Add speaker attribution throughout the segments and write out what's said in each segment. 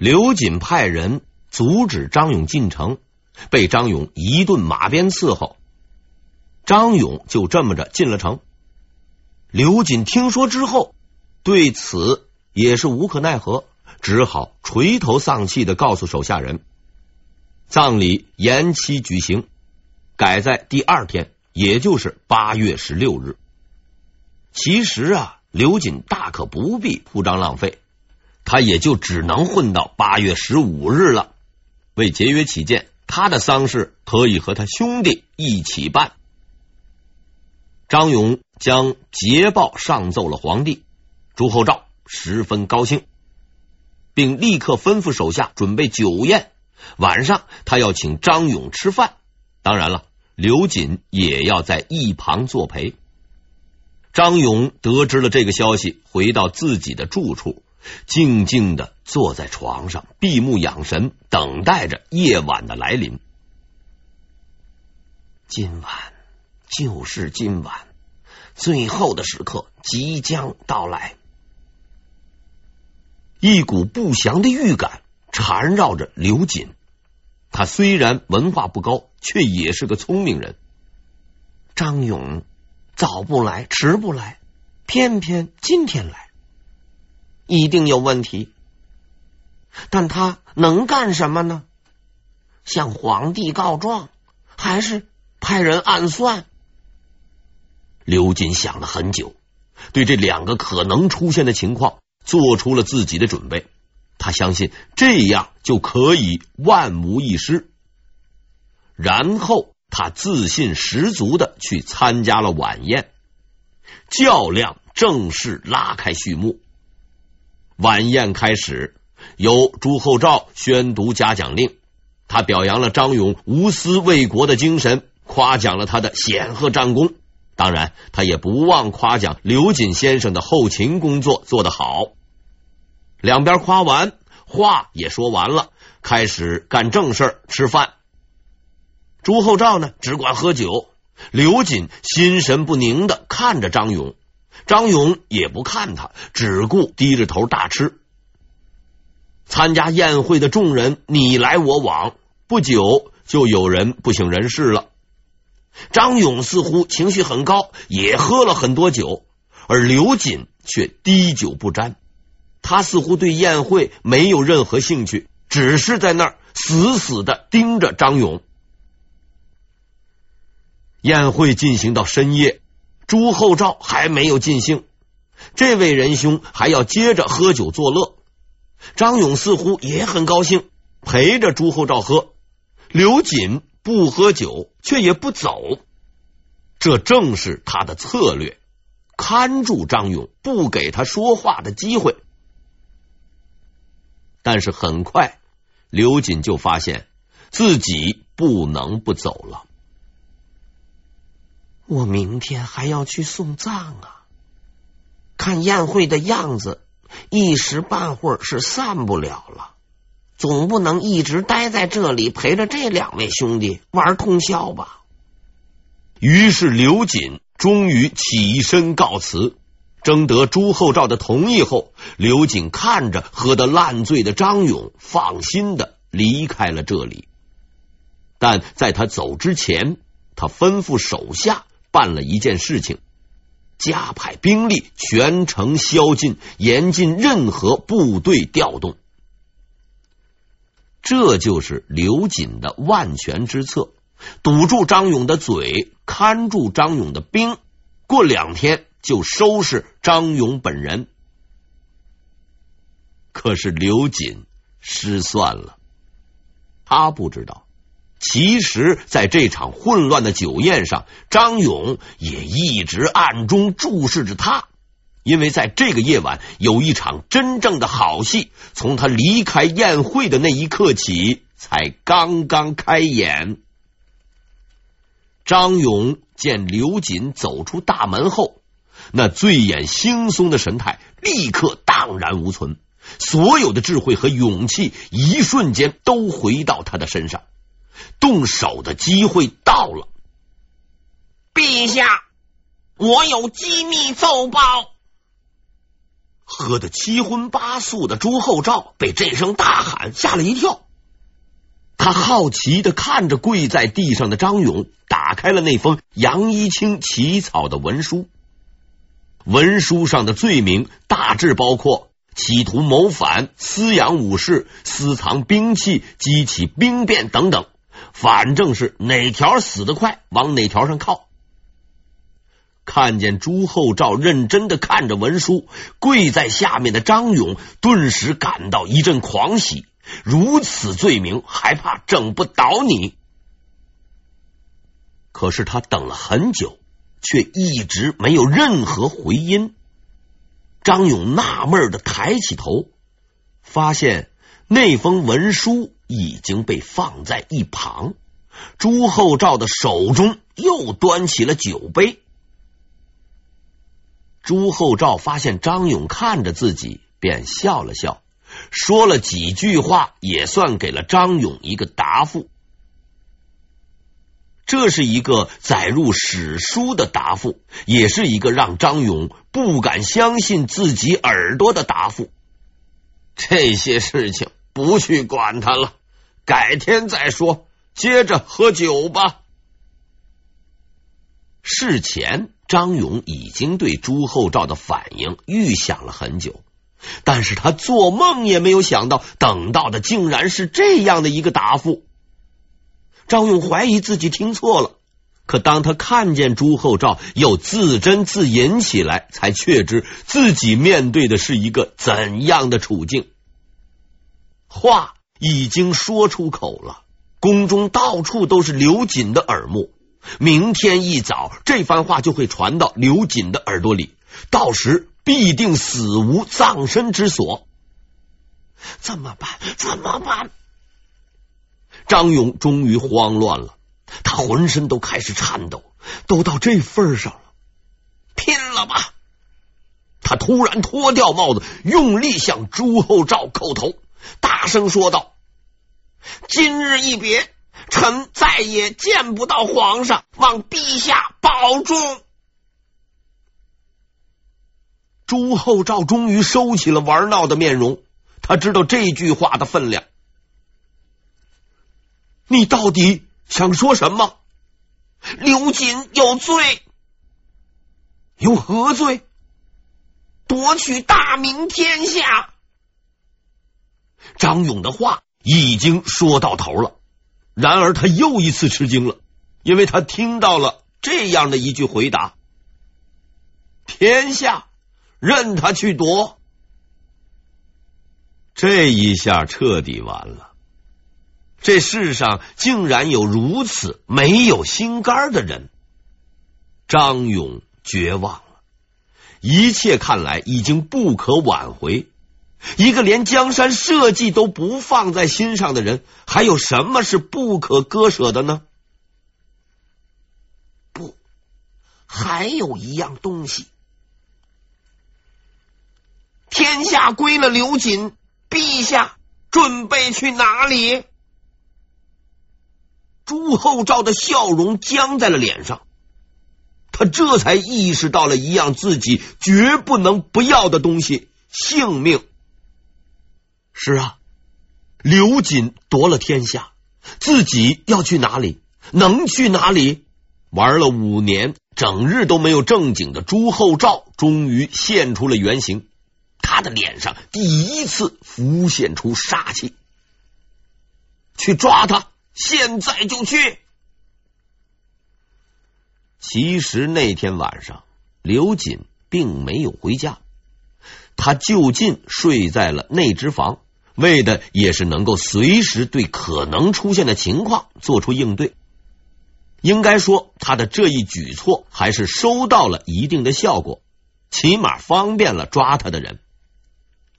Speaker 1: 刘瑾派人阻止张勇进城，被张勇一顿马鞭伺候，张勇就这么着进了城。刘瑾听说之后，对此也是无可奈何，只好垂头丧气的告诉手下人，葬礼延期举行，改在第二天，也就是八月十六日。其实啊，刘瑾大可不必铺张浪费，他也就只能混到八月十五日了。为节约起见，他的丧事可以和他兄弟一起办。张勇将捷报上奏了皇帝，朱厚照十分高兴，并立刻吩咐手下准备酒宴。晚上，他要请张勇吃饭，当然了，刘瑾也要在一旁作陪。张勇得知了这个消息，回到自己的住处，静静的坐在床上，闭目养神，等待着夜晚的来临。今晚就是今晚，最后的时刻即将到来。一股不祥的预感缠绕着刘瑾。他虽然文化不高，却也是个聪明人。张勇。早不来，迟不来，偏偏今天来，一定有问题。但他能干什么呢？向皇帝告状，还是派人暗算？刘瑾想了很久，对这两个可能出现的情况做出了自己的准备。他相信这样就可以万无一失。然后。他自信十足的去参加了晚宴，较量正式拉开序幕。晚宴开始，由朱厚照宣读嘉奖令。他表扬了张勇无私为国的精神，夸奖了他的显赫战功。当然，他也不忘夸奖刘瑾先生的后勤工作做得好。两边夸完，话也说完了，开始干正事儿，吃饭。朱厚照呢，只管喝酒。刘瑾心神不宁的看着张勇，张勇也不看他，只顾低着头大吃。参加宴会的众人你来我往，不久就有人不省人事了。张勇似乎情绪很高，也喝了很多酒，而刘瑾却滴酒不沾。他似乎对宴会没有任何兴趣，只是在那儿死死的盯着张勇。宴会进行到深夜，朱厚照还没有尽兴，这位仁兄还要接着喝酒作乐。张勇似乎也很高兴，陪着朱厚照喝。刘瑾不喝酒，却也不走，这正是他的策略，看住张勇，不给他说话的机会。但是很快，刘瑾就发现自己不能不走了。我明天还要去送葬啊！看宴会的样子，一时半会儿是散不了了。总不能一直待在这里陪着这两位兄弟玩通宵吧？于是刘瑾终于起身告辞。征得朱厚照的同意后，刘瑾看着喝得烂醉的张勇，放心的离开了这里。但在他走之前，他吩咐手下。办了一件事情，加派兵力，全城宵禁，严禁任何部队调动。这就是刘瑾的万全之策：堵住张勇的嘴，看住张勇的兵，过两天就收拾张勇本人。可是刘瑾失算了，他不知道。其实，在这场混乱的酒宴上，张勇也一直暗中注视着他，因为在这个夜晚，有一场真正的好戏，从他离开宴会的那一刻起，才刚刚开演。张勇见刘瑾走出大门后，那醉眼惺忪的神态立刻荡然无存，所有的智慧和勇气一瞬间都回到他的身上。动手的机会到了，陛下，我有机密奏报。喝得七荤八素的朱厚照被这声大喊吓了一跳，他好奇的看着跪在地上的张勇，打开了那封杨一清起草的文书。文书上的罪名大致包括企图谋反、私养武士、私藏兵器、激起兵变等等，反正是哪条死得快，往哪条上靠。看见朱厚照认真的看着文书，跪在下面的张勇顿时感到一阵狂喜。如此罪名，还怕整不倒你？可是他等了很久。却一直没有任何回音。张勇纳闷的抬起头，发现那封文书已经被放在一旁。朱厚照的手中又端起了酒杯。朱厚照发现张勇看着自己，便笑了笑，说了几句话，也算给了张勇一个答复。这是一个载入史书的答复，也是一个让张勇不敢相信自己耳朵的答复。这些事情不去管他了，改天再说。接着喝酒吧。事前，张勇已经对朱厚照的反应预想了很久，但是他做梦也没有想到，等到的竟然是这样的一个答复。张勇怀疑自己听错了，可当他看见朱厚照又自斟自饮起来，才确知自己面对的是一个怎样的处境。话已经说出口了，宫中到处都是刘瑾的耳目。明天一早，这番话就会传到刘瑾的耳朵里，到时必定死无葬身之所。怎么办？怎么办？张勇终于慌乱了，他浑身都开始颤抖，都到这份上了，拼了吧！他突然脱掉帽子，用力向朱厚照叩头，大声说道：“今日一别，臣再也见不到皇上，望陛下保重。”朱厚照终于收起了玩闹的面容，他知道这句话的分量。你到底想说什么？刘瑾有罪，有何罪？夺取大明天下。张勇的话已经说到头了，然而他又一次吃惊了，因为他听到了这样的一句回答：“天下任他去夺。”这一下彻底完了。这世上竟然有如此没有心肝的人！张勇绝望了，一切看来已经不可挽回。一个连江山社稷都不放在心上的人，还有什么是不可割舍的呢？不，还有一样东西，天下归了刘瑾，陛下准备去哪里？朱厚照的笑容僵在了脸上，他这才意识到了一样自己绝不能不要的东西——性命。是啊，刘瑾夺了天下，自己要去哪里？能去哪里？玩了五年，整日都没有正经的朱厚照，终于现出了原形。他的脸上第一次浮现出杀气，去抓他。现在就去。其实那天晚上，刘瑾并没有回家，他就近睡在了内之房，为的也是能够随时对可能出现的情况做出应对。应该说，他的这一举措还是收到了一定的效果，起码方便了抓他的人。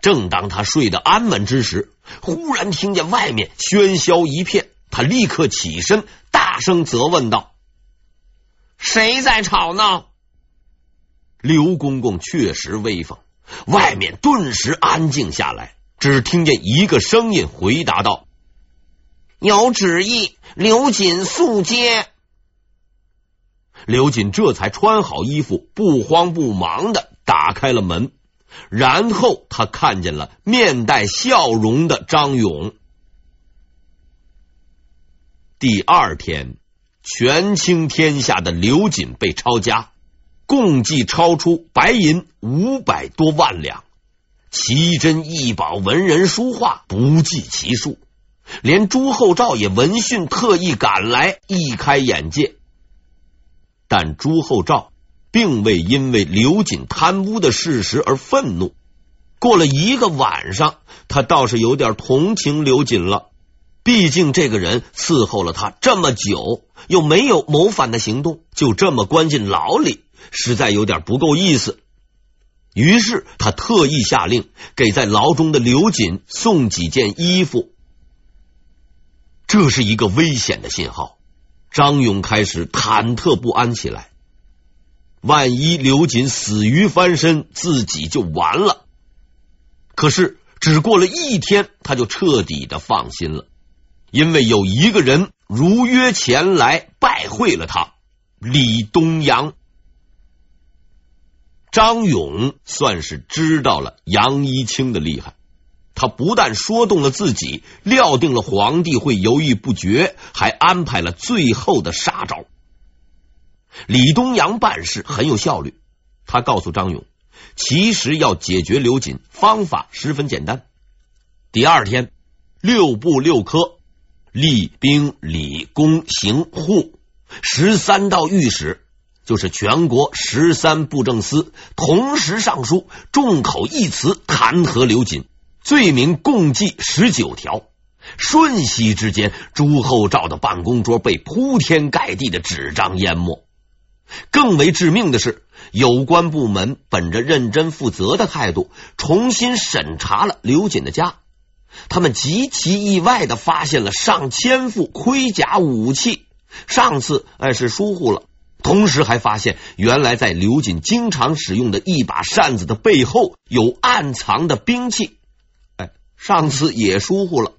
Speaker 1: 正当他睡得安稳之时，忽然听见外面喧嚣一片。他立刻起身，大声责问道：“谁在吵闹？”刘公公确实威风，外面顿时安静下来，只听见一个声音回答道：“有旨意，刘瑾速接。”刘瑾这才穿好衣服，不慌不忙的打开了门，然后他看见了面带笑容的张勇。第二天，权倾天下的刘瑾被抄家，共计抄出白银五百多万两，奇珍异宝、文人书画不计其数，连朱厚照也闻讯特意赶来，一开眼界。但朱厚照并未因为刘瑾贪污的事实而愤怒。过了一个晚上，他倒是有点同情刘瑾了。毕竟这个人伺候了他这么久，又没有谋反的行动，就这么关进牢里，实在有点不够意思。于是他特意下令给在牢中的刘瑾送几件衣服。这是一个危险的信号。张勇开始忐忑不安起来，万一刘瑾死于翻身，自己就完了。可是只过了一天，他就彻底的放心了，因为有一个人如约前来拜会了他——李东阳。张勇算是知道了杨一清的厉害。他不但说动了自己，料定了皇帝会犹豫不决，还安排了最后的杀招。李东阳办事很有效率，他告诉张勇，其实要解决刘瑾，方法十分简单。第二天，六部六科，吏兵礼工刑户十三道御史，就是全国十三布政司，同时上书，众口一词弹劾刘瑾。罪名共计十九条，瞬息之间，朱厚照的办公桌被铺天盖地的纸张淹没。更为致命的是，有关部门本着认真负责的态度，重新审查了刘瑾的家。他们极其意外的发现了上千副盔甲武器。上次哎是疏忽了，同时还发现原来在刘瑾经常使用的一把扇子的背后有暗藏的兵器。哎上次也疏忽了，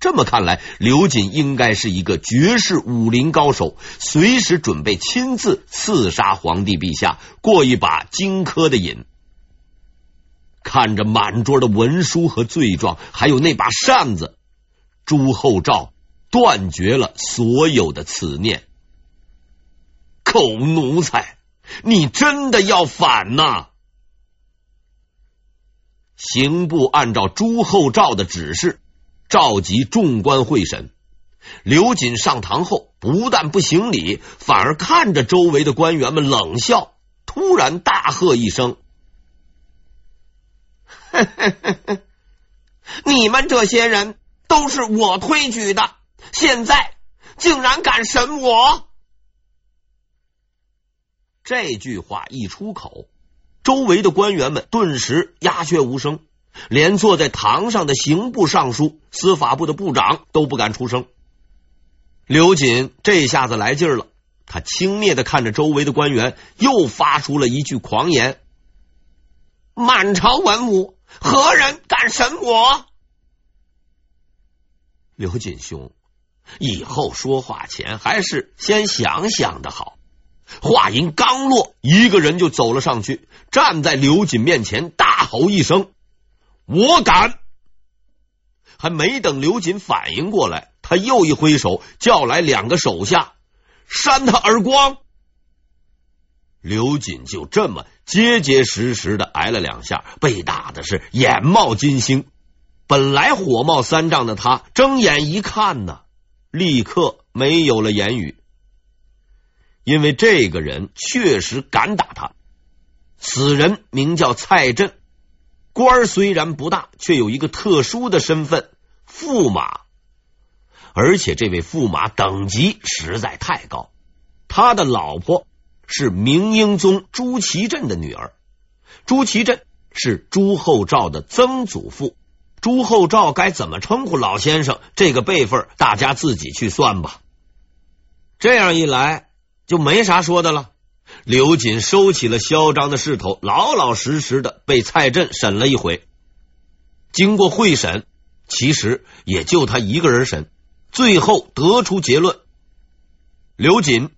Speaker 1: 这么看来，刘瑾应该是一个绝世武林高手，随时准备亲自刺杀皇帝陛下，过一把荆轲的瘾。看着满桌的文书和罪状，还有那把扇子，朱厚照断绝了所有的此念。狗奴才，你真的要反呐！刑部按照朱厚照的指示，召集众官会审。刘瑾上堂后，不但不行礼，反而看着周围的官员们冷笑，突然大喝一声：“你们这些人都是我推举的，现在竟然敢审我！”这句话一出口。周围的官员们顿时鸦雀无声，连坐在堂上的刑部尚书、司法部的部长都不敢出声。刘瑾这下子来劲了，他轻蔑的看着周围的官员，又发出了一句狂言：“满朝文武，何人敢审我？”刘瑾兄，以后说话前还是先想想的好。话音刚落，一个人就走了上去，站在刘瑾面前，大吼一声：“我敢！”还没等刘瑾反应过来，他又一挥手，叫来两个手下，扇他耳光。刘瑾就这么结结实实的挨了两下，被打的是眼冒金星。本来火冒三丈的他，睁眼一看呢，立刻没有了言语。因为这个人确实敢打他，此人名叫蔡震，官虽然不大，却有一个特殊的身份——驸马。而且这位驸马等级实在太高，他的老婆是明英宗朱祁镇的女儿。朱祁镇是朱厚照的曾祖父。朱厚照该怎么称呼老先生？这个辈分，大家自己去算吧。这样一来。就没啥说的了。刘瑾收起了嚣张的势头，老老实实的被蔡震审了一回。经过会审，其实也就他一个人审，最后得出结论：刘瑾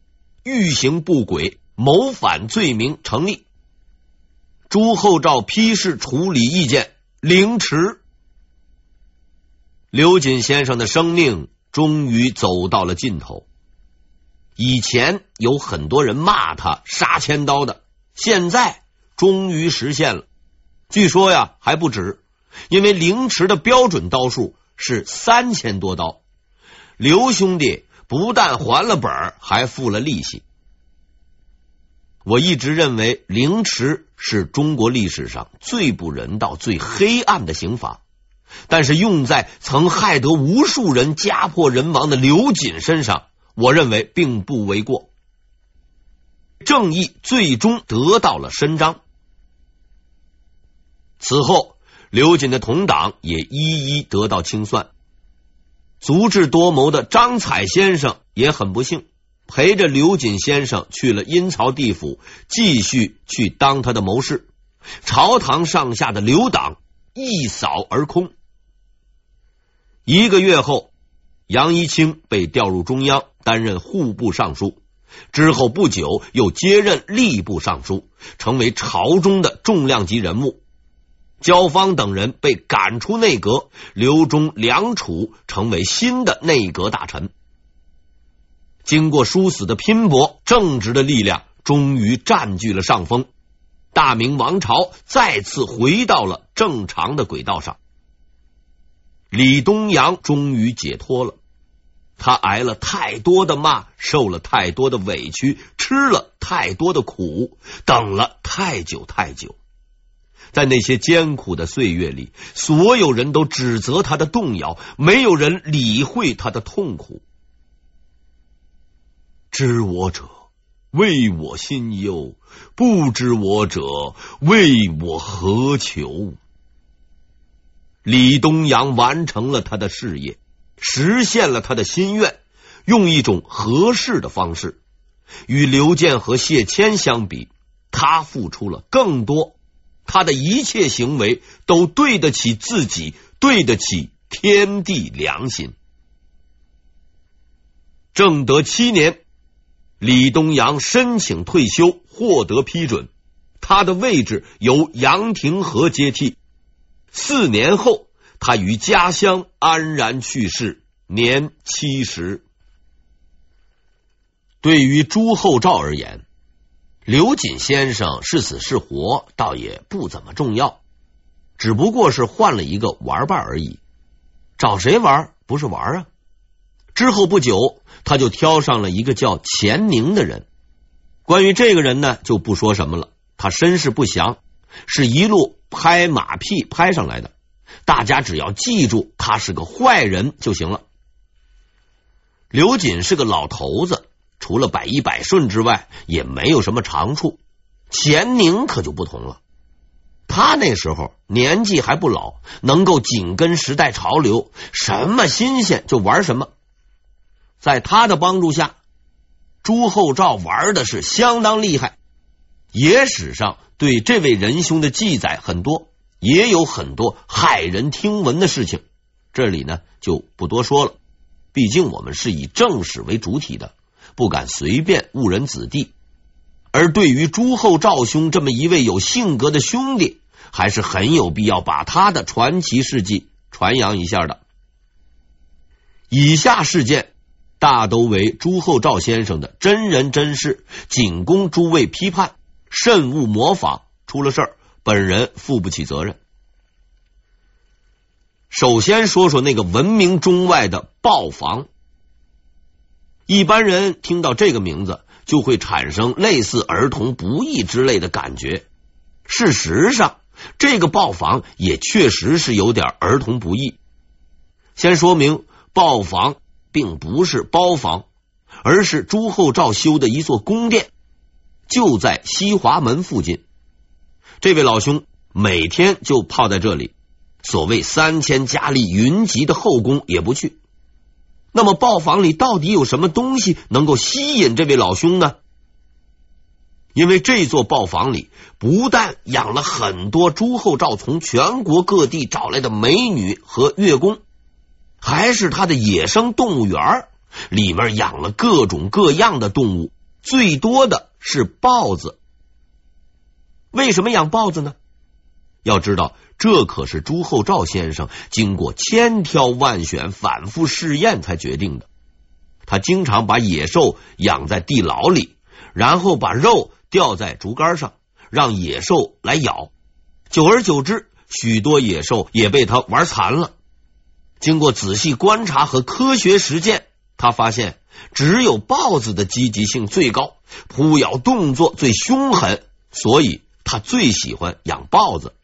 Speaker 1: 欲行不轨，谋反罪名成立。朱厚照批示处理意见，凌迟。刘瑾先生的生命终于走到了尽头。以前有很多人骂他杀千刀的，现在终于实现了。据说呀，还不止，因为凌迟的标准刀数是三千多刀。刘兄弟不但还了本，还付了利息。我一直认为凌迟是中国历史上最不人道、最黑暗的刑罚。但是用在曾害得无数人家破人亡的刘瑾身上，我认为并不为过。正义最终得到了伸张。此后，刘瑾的同党也一一得到清算。足智多谋的张采先生也很不幸，陪着刘瑾先生去了阴曹地府，继续去当他的谋士。朝堂上下的刘党一扫而空。一个月后，杨一清被调入中央，担任户部尚书。之后不久，又接任吏部尚书，成为朝中的重量级人物。焦芳等人被赶出内阁，刘忠、梁楚成为新的内阁大臣。经过殊死的拼搏，正直的力量终于占据了上风，大明王朝再次回到了正常的轨道上。李东阳终于解脱了，他挨了太多的骂，受了太多的委屈，吃了太多的苦，等了太久太久。在那些艰苦的岁月里，所有人都指责他的动摇，没有人理会他的痛苦。知我者，为我心忧；不知我者，为我何求？李东阳完成了他的事业，实现了他的心愿，用一种合适的方式。与刘健和谢谦相比，他付出了更多，他的一切行为都对得起自己，对得起天地良心。正德七年，李东阳申请退休，获得批准，他的位置由杨廷和接替。四年后，他于家乡安然去世，年七十。对于朱厚照而言，刘瑾先生是死是活，倒也不怎么重要，只不过是换了一个玩伴而已。找谁玩不是玩啊？之后不久，他就挑上了一个叫钱宁的人。关于这个人呢，就不说什么了。他身世不详。是一路拍马屁拍上来的，大家只要记住他是个坏人就行了。刘瑾是个老头子，除了百依百顺之外，也没有什么长处。钱宁可就不同了，他那时候年纪还不老，能够紧跟时代潮流，什么新鲜就玩什么。在他的帮助下，朱厚照玩的是相当厉害。野史上对这位仁兄的记载很多，也有很多骇人听闻的事情，这里呢就不多说了。毕竟我们是以正史为主体的，不敢随便误人子弟。而对于朱厚照兄这么一位有性格的兄弟，还是很有必要把他的传奇事迹传扬一下的。以下事件大都为朱厚照先生的真人真事，仅供诸位批判。慎勿模仿，出了事儿，本人负不起责任。首先说说那个闻名中外的豹房，一般人听到这个名字就会产生类似儿童不宜之类的感觉。事实上，这个豹房也确实是有点儿童不宜。先说明，豹房并不是包房，而是朱厚照修的一座宫殿。就在西华门附近，这位老兄每天就泡在这里，所谓三千佳丽云集的后宫也不去。那么，豹房里到底有什么东西能够吸引这位老兄呢？因为这座豹房里不但养了很多朱厚照从全国各地找来的美女和乐工，还是他的野生动物园，里面养了各种各样的动物，最多的。是豹子。为什么养豹子呢？要知道，这可是朱厚照先生经过千挑万选、反复试验才决定的。他经常把野兽养在地牢里，然后把肉吊在竹竿上，让野兽来咬。久而久之，许多野兽也被他玩残了。经过仔细观察和科学实践，他发现只有豹子的积极性最高，扑咬动作最凶狠，所以他最喜欢养豹子。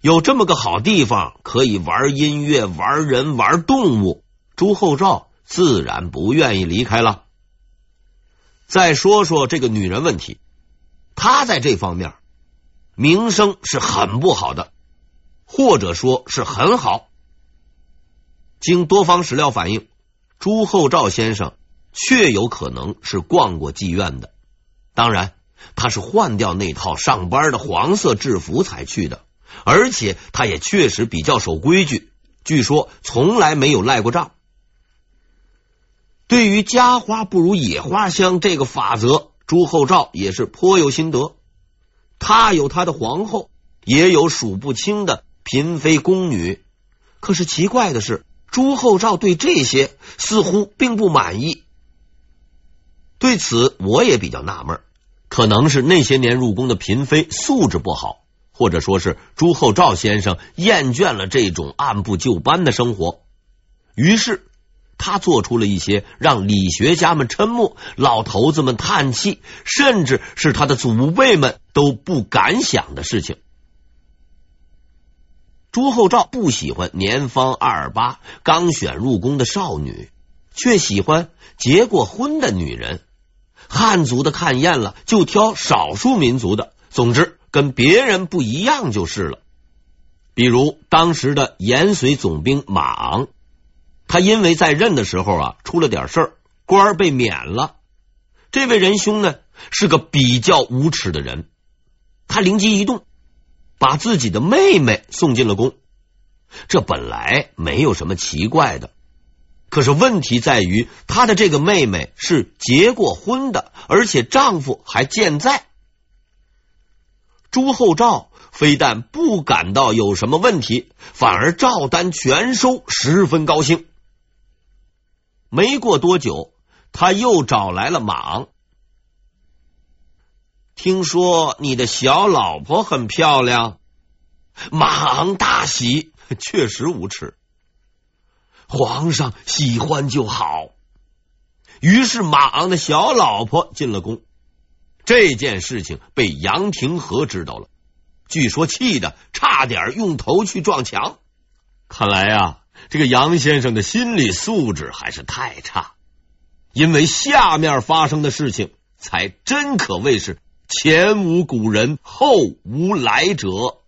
Speaker 1: 有这么个好地方，可以玩音乐、玩人、玩动物，朱厚照自然不愿意离开了。再说说这个女人问题，她在这方面名声是很不好的，或者说是很好。经多方史料反映，朱厚照先生确有可能是逛过妓院的，当然他是换掉那套上班的黄色制服才去的。而且他也确实比较守规矩，据说从来没有赖过账。对于家花不如野花香这个法则，朱厚照也是颇有心得。他有他的皇后，也有数不清的嫔妃宫女。可是奇怪的是，朱厚照对这些似乎并不满意。对此，我也比较纳闷，可能是那些年入宫的嫔妃素质不好。或者说是朱厚照先生厌倦了这种按部就班的生活，于是他做出了一些让理学家们瞠目、老头子们叹气，甚至是他的祖辈们都不敢想的事情。朱厚照不喜欢年方二八、刚选入宫的少女，却喜欢结过婚的女人。汉族的看厌了，就挑少数民族的。总之。跟别人不一样就是了。比如当时的延绥总兵马昂，他因为在任的时候啊出了点事儿，官被免了。这位仁兄呢是个比较无耻的人，他灵机一动，把自己的妹妹送进了宫。这本来没有什么奇怪的，可是问题在于他的这个妹妹是结过婚的，而且丈夫还健在。朱厚照非但不感到有什么问题，反而照单全收，十分高兴。没过多久，他又找来了马昂。听说你的小老婆很漂亮，马昂大喜，确实无耻。皇上喜欢就好。于是马昂的小老婆进了宫。这件事情被杨廷和知道了，据说气的差点用头去撞墙。看来啊，这个杨先生的心理素质还是太差，因为下面发生的事情才真可谓是前无古人后无来者。